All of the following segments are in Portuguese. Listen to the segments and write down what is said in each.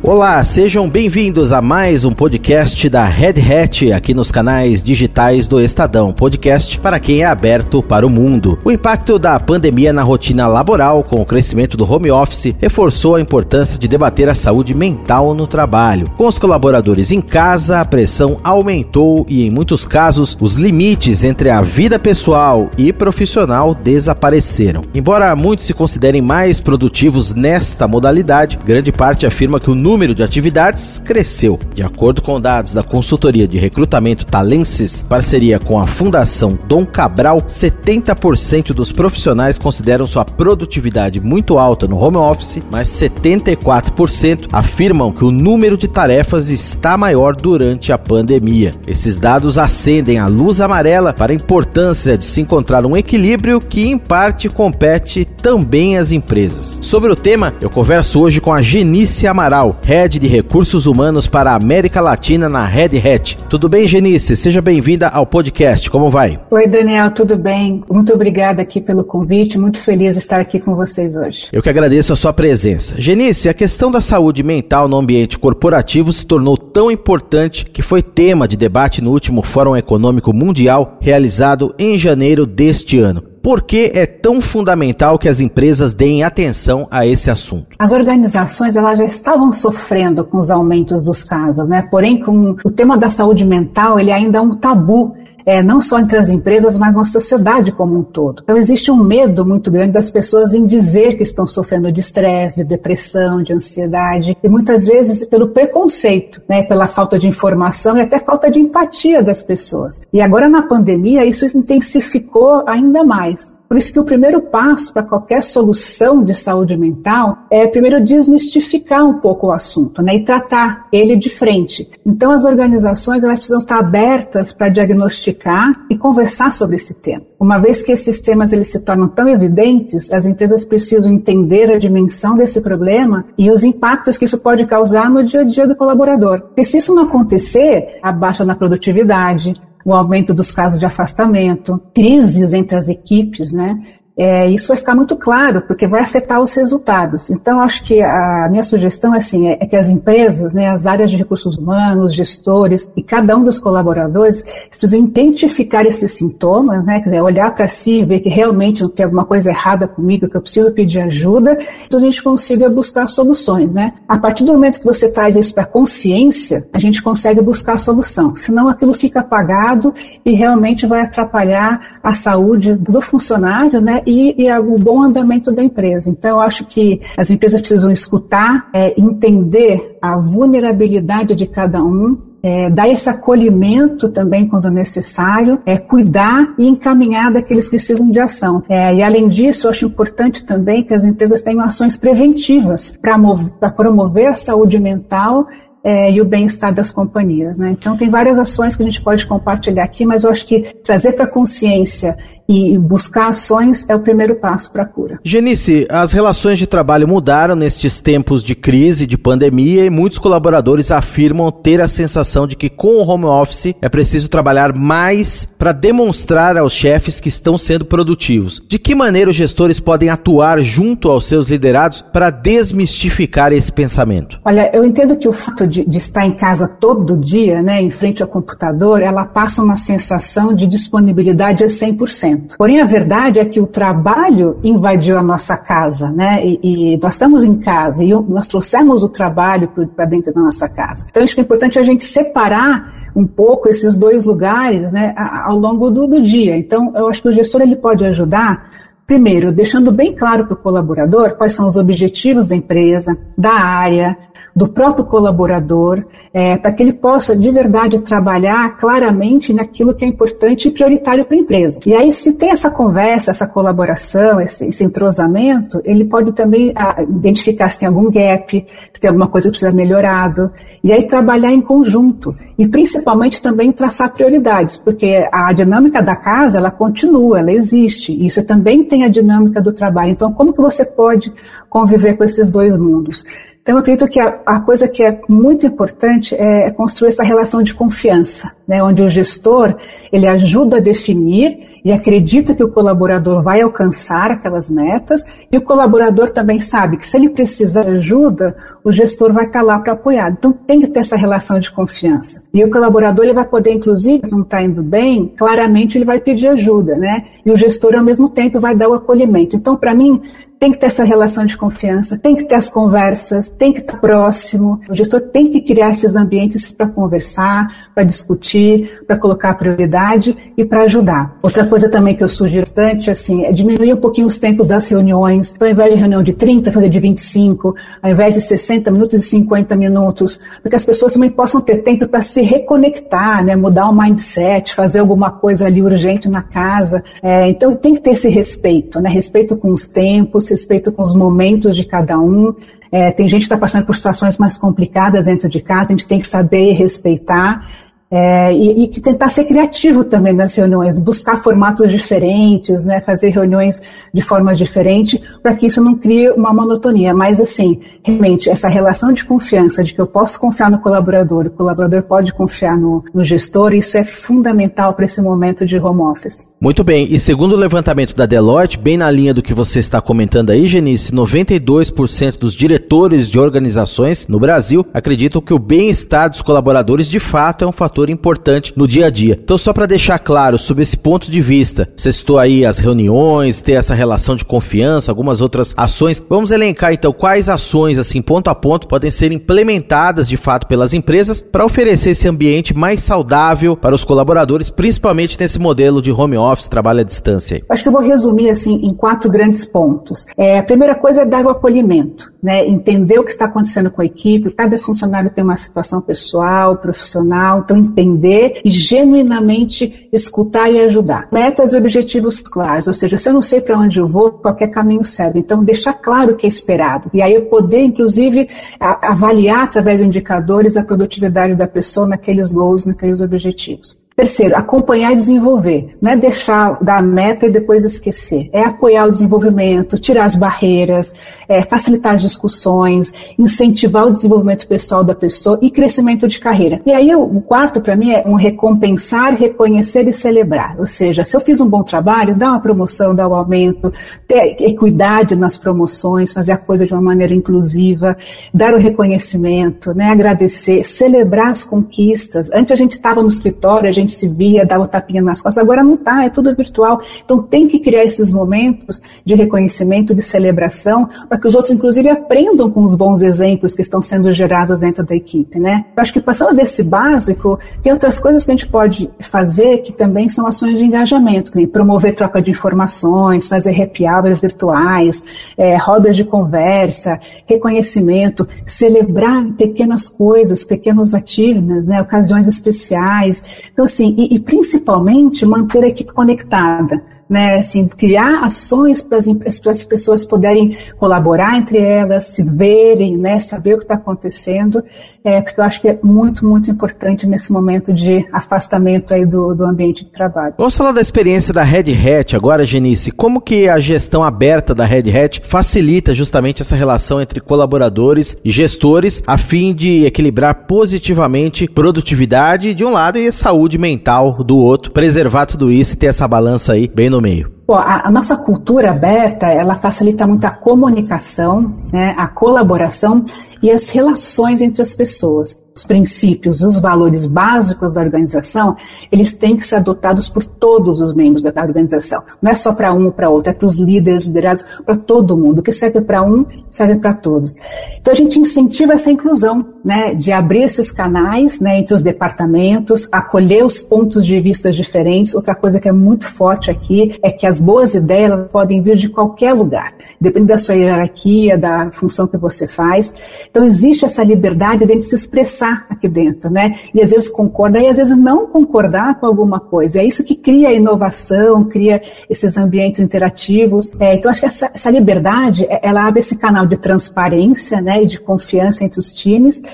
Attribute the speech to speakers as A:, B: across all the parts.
A: Olá, sejam bem-vindos a mais um podcast da Red Hat aqui nos canais digitais do Estadão, podcast para quem é aberto para o mundo. O impacto da pandemia na rotina laboral com o crescimento do home office reforçou a importância de debater a saúde mental no trabalho. Com os colaboradores em casa, a pressão aumentou e em muitos casos os limites entre a vida pessoal e profissional desapareceram. Embora muitos se considerem mais produtivos nesta modalidade, grande parte afirma que o número de atividades cresceu. De acordo com dados da consultoria de recrutamento Talenses, parceria com a Fundação Dom Cabral, 70% dos profissionais consideram sua produtividade muito alta no home office, mas 74% afirmam que o número de tarefas está maior durante a pandemia. Esses dados acendem a luz amarela para a importância de se encontrar um equilíbrio que, em parte, compete também às empresas. Sobre o tema, eu converso hoje com a Genice Amaral, Head de Recursos Humanos para a América Latina na Red Hat. Tudo bem, Genice? Seja bem-vinda ao podcast. Como vai?
B: Oi, Daniel, tudo bem? Muito obrigada aqui pelo convite. Muito feliz de estar aqui com vocês hoje.
A: Eu que agradeço a sua presença. Genice, a questão da saúde mental no ambiente corporativo se tornou tão importante que foi tema de debate no último Fórum Econômico Mundial realizado em janeiro deste ano. Por que é tão fundamental que as empresas deem atenção a esse assunto?
B: As organizações elas já estavam sofrendo com os aumentos dos casos, né? Porém, com o tema da saúde mental, ele ainda é um tabu é, não só entre as empresas, mas na sociedade como um todo. Então, existe um medo muito grande das pessoas em dizer que estão sofrendo de estresse, de depressão, de ansiedade, e muitas vezes pelo preconceito, né, pela falta de informação e até falta de empatia das pessoas. E agora, na pandemia, isso intensificou ainda mais. Por isso que o primeiro passo para qualquer solução de saúde mental é primeiro desmistificar um pouco o assunto, né, e tratar ele de frente. Então as organizações elas precisam estar abertas para diagnosticar e conversar sobre esse tema. Uma vez que esses temas eles se tornam tão evidentes, as empresas precisam entender a dimensão desse problema e os impactos que isso pode causar no dia a dia do colaborador. Porque se isso não acontecer, a baixa na produtividade, o aumento dos casos de afastamento, crises entre as equipes, né? É, isso vai ficar muito claro, porque vai afetar os resultados. Então, acho que a minha sugestão assim, é, é, que as empresas, né, as áreas de recursos humanos, gestores e cada um dos colaboradores precisam identificar esses sintomas, né, dizer, olhar para si, ver que realmente tem alguma coisa errada comigo, que eu preciso pedir ajuda, então a gente consiga buscar soluções. Né? A partir do momento que você traz isso para a consciência, a gente consegue buscar a solução. Senão aquilo fica apagado e realmente vai atrapalhar a saúde do funcionário, né? E, e o bom andamento da empresa. Então, acho que as empresas precisam escutar, é, entender a vulnerabilidade de cada um, é, dar esse acolhimento também quando necessário, é, cuidar e encaminhar daqueles que precisam de ação. É, e além disso, eu acho importante também que as empresas tenham ações preventivas para promover a saúde mental é, e o bem-estar das companhias. Né? Então, tem várias ações que a gente pode compartilhar aqui, mas eu acho que trazer para a consciência e buscar ações é o primeiro passo para a cura.
A: Genice, as relações de trabalho mudaram nestes tempos de crise, de pandemia, e muitos colaboradores afirmam ter a sensação de que com o home office é preciso trabalhar mais para demonstrar aos chefes que estão sendo produtivos. De que maneira os gestores podem atuar junto aos seus liderados para desmistificar esse pensamento?
B: Olha, eu entendo que o fato de, de estar em casa todo dia, né, em frente ao computador, ela passa uma sensação de disponibilidade a 100%. Porém, a verdade é que o trabalho invadiu a nossa casa, né, e, e nós estamos em casa e nós trouxemos o trabalho para dentro da nossa casa. Então, acho que é importante a gente separar um pouco esses dois lugares, né, ao longo do, do dia. Então, eu acho que o gestor ele pode ajudar Primeiro, deixando bem claro para o colaborador quais são os objetivos da empresa, da área, do próprio colaborador, é, para que ele possa de verdade trabalhar claramente naquilo que é importante e prioritário para a empresa. E aí, se tem essa conversa, essa colaboração, esse, esse entrosamento, ele pode também a, ah, identificar se tem algum gap, se tem alguma coisa que precisa melhorado, e aí trabalhar em conjunto. E principalmente também traçar prioridades, porque a dinâmica da casa, ela continua, ela existe. E isso também tem a dinâmica do trabalho. Então, como que você pode conviver com esses dois mundos? Então, eu acredito que a, a coisa que é muito importante é, é construir essa relação de confiança. Né, onde o gestor ele ajuda a definir e acredita que o colaborador vai alcançar aquelas metas e o colaborador também sabe que se ele precisar de ajuda, o gestor vai estar lá para apoiar. Então tem que ter essa relação de confiança. E o colaborador ele vai poder, inclusive, não está indo bem, claramente ele vai pedir ajuda, né? E o gestor ao mesmo tempo vai dar o acolhimento. Então, para mim, tem que ter essa relação de confiança, tem que ter as conversas, tem que estar próximo. O gestor tem que criar esses ambientes para conversar, para discutir, para colocar prioridade e para ajudar. Outra coisa também que eu sugiro bastante, assim, é diminuir um pouquinho os tempos das reuniões. Então, ao invés de reunião de 30, fazer de 25, ao invés de 60 minutos, de 50 minutos, para que as pessoas também possam ter tempo para se reconectar, né, mudar o mindset, fazer alguma coisa ali urgente na casa. É, então, tem que ter esse respeito, né, respeito com os tempos, respeito com os momentos de cada um. É, tem gente que está passando por situações mais complicadas dentro de casa, a gente tem que saber respeitar. É, e, e, tentar ser criativo também nas reuniões, buscar formatos diferentes, né, fazer reuniões de forma diferente, para que isso não crie uma monotonia. Mas, assim, realmente, essa relação de confiança, de que eu posso confiar no colaborador, o colaborador pode confiar no, no gestor, isso é fundamental para esse momento de home office.
A: Muito bem, e segundo o levantamento da Deloitte, bem na linha do que você está comentando aí, Genice, 92% dos diretores de organizações no Brasil acreditam que o bem-estar dos colaboradores de fato é um fator fator importante no dia a dia. Então, só para deixar claro sobre esse ponto de vista, você citou aí as reuniões, ter essa relação de confiança, algumas outras ações. Vamos elencar então quais ações, assim, ponto a ponto, podem ser implementadas de fato pelas empresas para oferecer esse ambiente mais saudável para os colaboradores, principalmente nesse modelo de home office, trabalho à distância.
B: Acho que eu vou resumir assim em quatro grandes pontos. É, a primeira coisa é dar o acolhimento, né? Entender o que está acontecendo com a equipe. Cada funcionário tem uma situação pessoal, profissional, então entender e genuinamente escutar e ajudar. Metas e objetivos claros, ou seja, se eu não sei para onde eu vou, qualquer caminho serve. Então, deixar claro o que é esperado. E aí eu poder, inclusive, avaliar através de indicadores a produtividade da pessoa naqueles goals, naqueles objetivos. Terceiro, acompanhar e desenvolver. Não é deixar dar meta e depois esquecer. É apoiar o desenvolvimento, tirar as barreiras, é, facilitar as discussões, incentivar o desenvolvimento pessoal da pessoa e crescimento de carreira. E aí o quarto para mim é um recompensar, reconhecer e celebrar. Ou seja, se eu fiz um bom trabalho, dar uma promoção, dar um aumento, ter equidade nas promoções, fazer a coisa de uma maneira inclusiva, dar o reconhecimento, né, agradecer, celebrar as conquistas. Antes a gente estava no escritório, a gente se via, dava tapinha nas costas, agora não está, é tudo virtual. Então tem que criar esses momentos de reconhecimento, de celebração, para que os outros, inclusive, aprendam com os bons exemplos que estão sendo gerados dentro da equipe, né? Eu acho que passando desse básico, tem outras coisas que a gente pode fazer que também são ações de engajamento, que promover troca de informações, fazer happy hours virtuais, é, rodas de conversa, reconhecimento, celebrar pequenas coisas, pequenos achievements, né, ocasiões especiais. Então, assim, e, e principalmente manter a equipe conectada né, assim, criar ações para as pessoas poderem colaborar entre elas, se verem, né, saber o que está acontecendo, é, porque eu acho que é muito, muito importante nesse momento de afastamento aí do, do ambiente de trabalho.
A: Vamos falar da experiência da Red Hat agora, Genice. Como que a gestão aberta da Red Hat facilita justamente essa relação entre colaboradores e gestores a fim de equilibrar positivamente produtividade de um lado e saúde mental do outro, preservar tudo isso e ter essa balança aí bem no no meio?
B: Bom, a, a, nossa cultura aberta, ela facilita muito a comunicação, né, a colaboração e as relações entre as pessoas os princípios, os valores básicos da organização, eles têm que ser adotados por todos os membros da organização. Não é só para um ou para outro, é para os líderes, liderados, para todo mundo. O que serve para um, serve para todos. Então a gente incentiva essa inclusão, né, de abrir esses canais, né, entre os departamentos, acolher os pontos de vista diferentes. Outra coisa que é muito forte aqui é que as boas ideias podem vir de qualquer lugar, depende da sua hierarquia, da função que você faz. Então existe essa liberdade de se expressar aqui dentro, né? E às vezes concordar e às vezes não concordar com alguma coisa. É isso que cria a inovação, cria esses ambientes interativos. É, então acho que essa, essa liberdade, é, ela abre esse canal de transparência, né, e de confiança entre os times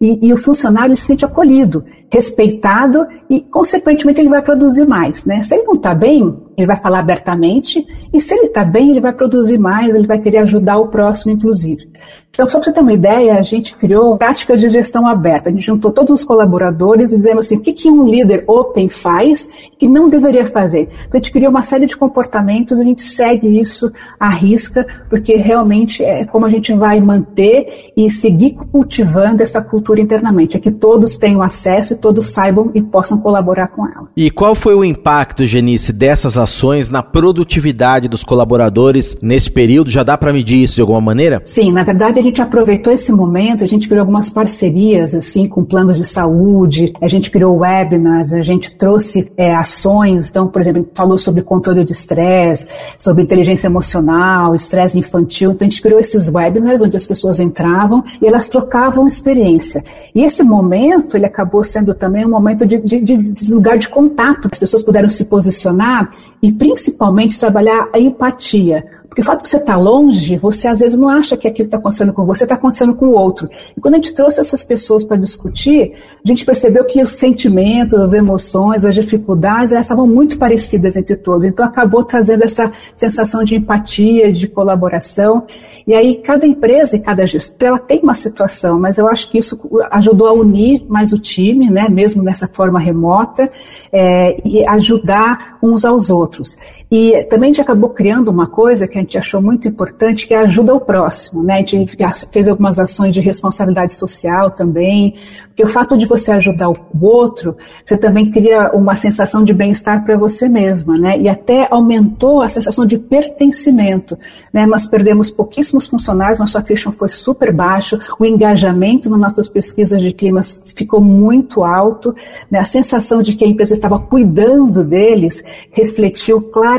B: e, e o funcionário se sente acolhido, respeitado e, consequentemente, ele vai produzir mais. Né? Se ele não está bem, ele vai falar abertamente, e se ele está bem, ele vai produzir mais, ele vai querer ajudar o próximo, inclusive. Então, só para você ter uma ideia, a gente criou práticas de gestão aberta. A gente juntou todos os colaboradores e dizendo assim, o que, que um líder open faz que não deveria fazer. Então, a gente criou uma série de comportamentos, a gente segue isso à risca, porque realmente é como a gente vai manter e seguir cultivando essa cultura internamente, é que todos tenham acesso e todos saibam e possam colaborar com ela.
A: E qual foi o impacto, Genice, dessas ações na produtividade dos colaboradores nesse período? Já dá para medir isso de alguma maneira?
B: Sim, na verdade a gente aproveitou esse momento, a gente criou algumas parcerias assim com planos de saúde, a gente criou webinars, a gente trouxe é, ações, então, por exemplo, falou sobre controle de estresse, sobre inteligência emocional, estresse infantil, então a gente criou esses webinars onde as pessoas entravam e elas trocavam experiência. E esse momento, ele acabou sendo também um momento de, de, de lugar de contato, as pessoas puderam se posicionar e principalmente trabalhar a empatia. Porque o fato de você estar longe, você às vezes não acha que aquilo está acontecendo com você, está acontecendo com o outro. E quando a gente trouxe essas pessoas para discutir, a gente percebeu que os sentimentos, as emoções, as dificuldades, elas estavam muito parecidas entre todos. Então acabou trazendo essa sensação de empatia, de colaboração. E aí cada empresa e cada gestor, ela tem uma situação, mas eu acho que isso ajudou a unir mais o time, né, mesmo nessa forma remota, é, e ajudar uns aos outros. E também a gente acabou criando uma coisa que a gente achou muito importante, que é a ajuda ao próximo. Né? A gente fez algumas ações de responsabilidade social também, porque o fato de você ajudar o outro, você também cria uma sensação de bem-estar para você mesma, né? E até aumentou a sensação de pertencimento. Né? Nós perdemos pouquíssimos funcionários, nosso attrition foi super baixo, o engajamento nas nossas pesquisas de climas ficou muito alto, né? a sensação de que a empresa estava cuidando deles refletiu claramente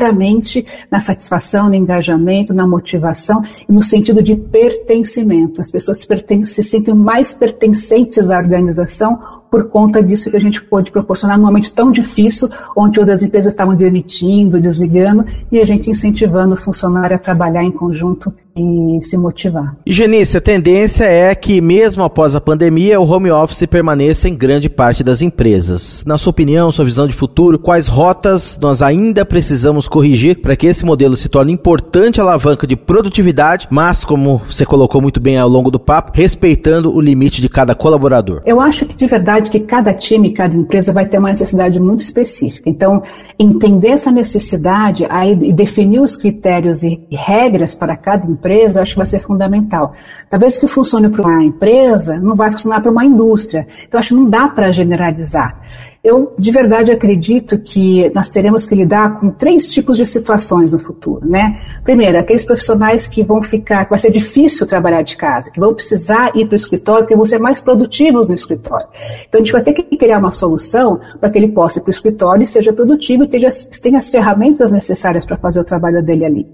B: na satisfação, no engajamento, na motivação e no sentido de pertencimento. As pessoas se sentem mais pertencentes à organização por conta disso que a gente pôde proporcionar num momento tão difícil, onde outras empresas estavam demitindo, desligando, e a gente incentivando o funcionário a trabalhar em conjunto e se motivar.
A: E Genice, a tendência é que mesmo após a pandemia, o home office permaneça em grande parte das empresas. Na sua opinião, sua visão de futuro, quais rotas nós ainda precisamos corrigir para que esse modelo se torne importante alavanca de produtividade, mas como você colocou muito bem ao longo do papo, respeitando o limite de cada colaborador?
B: Eu acho que de verdade que cada time, cada empresa vai ter uma necessidade muito específica. Então, entender essa necessidade aí, e definir os critérios e regras para cada empresa empresa, eu acho que vai ser fundamental. Talvez que funcione para uma empresa, não vai funcionar para uma indústria. Então, acho que não dá para generalizar. Eu, de verdade, acredito que nós teremos que lidar com três tipos de situações no futuro, né? Primeiro, aqueles profissionais que vão ficar, que vai ser difícil trabalhar de casa, que vão precisar ir para o escritório, porque vão ser mais produtivos no escritório. Então, a gente vai ter que criar uma solução para que ele possa ir para o escritório e seja produtivo e tenha, tenha as ferramentas necessárias para fazer o trabalho dele ali.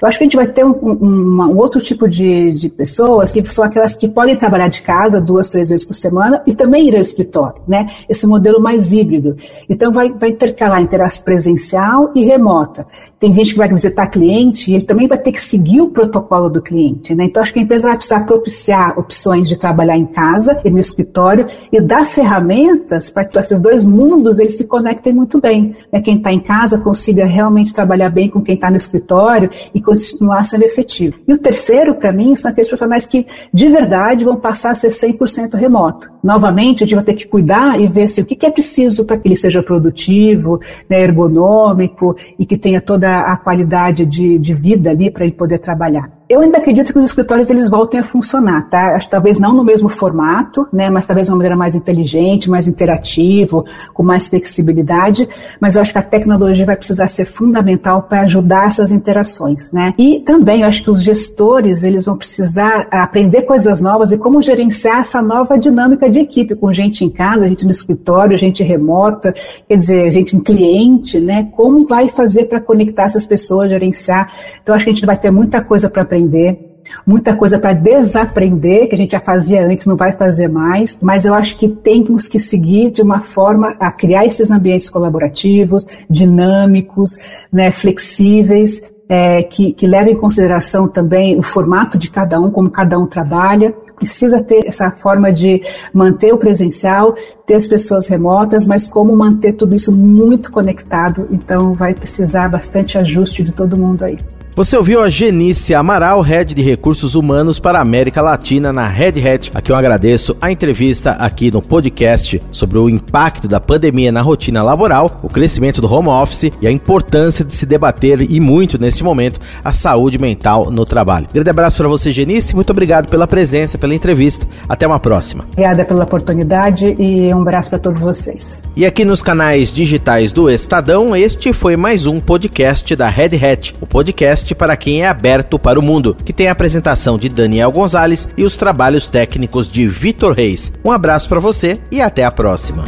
B: Eu acho que a gente vai ter um, um, um outro tipo de, de, pessoas que são aquelas que podem trabalhar de casa duas, três vezes por semana e também ir ao escritório, né? Esse modelo mais híbrido. Então vai, vai intercalar interação presencial e remota. Tem gente que vai visitar cliente e ele também vai ter que seguir o protocolo do cliente, né? Então acho que a empresa vai precisar propiciar opções de trabalhar em casa e no escritório e dar ferramentas para que esses dois mundos eles se conectem muito bem. Né? Quem está em casa consiga realmente trabalhar bem com quem está no escritório e continuar sendo efetivo. E o terceiro, para mim, são aqueles profissionais que de verdade vão passar a ser 100% remoto. Novamente, a gente vai ter que cuidar e ver se o que é preciso para que ele seja produtivo, né, ergonômico e que tenha toda a qualidade de, de vida ali para ele poder trabalhar. Eu ainda acredito que os escritórios eles voltem a funcionar, tá? Acho talvez não no mesmo formato, né? Mas talvez de uma maneira mais inteligente, mais interativo, com mais flexibilidade. Mas eu acho que a tecnologia vai precisar ser fundamental para ajudar essas interações, né? E também eu acho que os gestores eles vão precisar aprender coisas novas e como gerenciar essa nova dinâmica de equipe, com gente em casa, gente no escritório, gente remota, quer dizer, gente em cliente, né? Como vai fazer para conectar essas pessoas, gerenciar? Então acho que a gente vai ter muita coisa para aprender muita coisa para desaprender, que a gente já fazia antes, não vai fazer mais, mas eu acho que temos que seguir de uma forma a criar esses ambientes colaborativos, dinâmicos, né, flexíveis, é, que, que levem em consideração também o formato de cada um, como cada um trabalha, precisa ter essa forma de manter o presencial, ter as pessoas remotas, mas como manter tudo isso muito conectado. Então vai precisar bastante ajuste de todo mundo aí.
A: Você ouviu a Genice Amaral, Head de Recursos Humanos para a América Latina na Red Hat. Aqui eu agradeço a entrevista aqui no podcast sobre o impacto da pandemia na rotina laboral, o crescimento do home office e a importância de se debater e muito nesse momento a saúde mental no trabalho. Grande abraço para você, Genice. Muito obrigado pela presença, pela entrevista. Até uma próxima.
B: Obrigada pela oportunidade e um abraço para todos vocês.
A: E aqui nos canais digitais do Estadão, este foi mais um podcast da Red Hat, o podcast podcast para quem é aberto para o mundo, que tem a apresentação de Daniel Gonzalez e os trabalhos técnicos de Vitor Reis. Um abraço para você e até a próxima.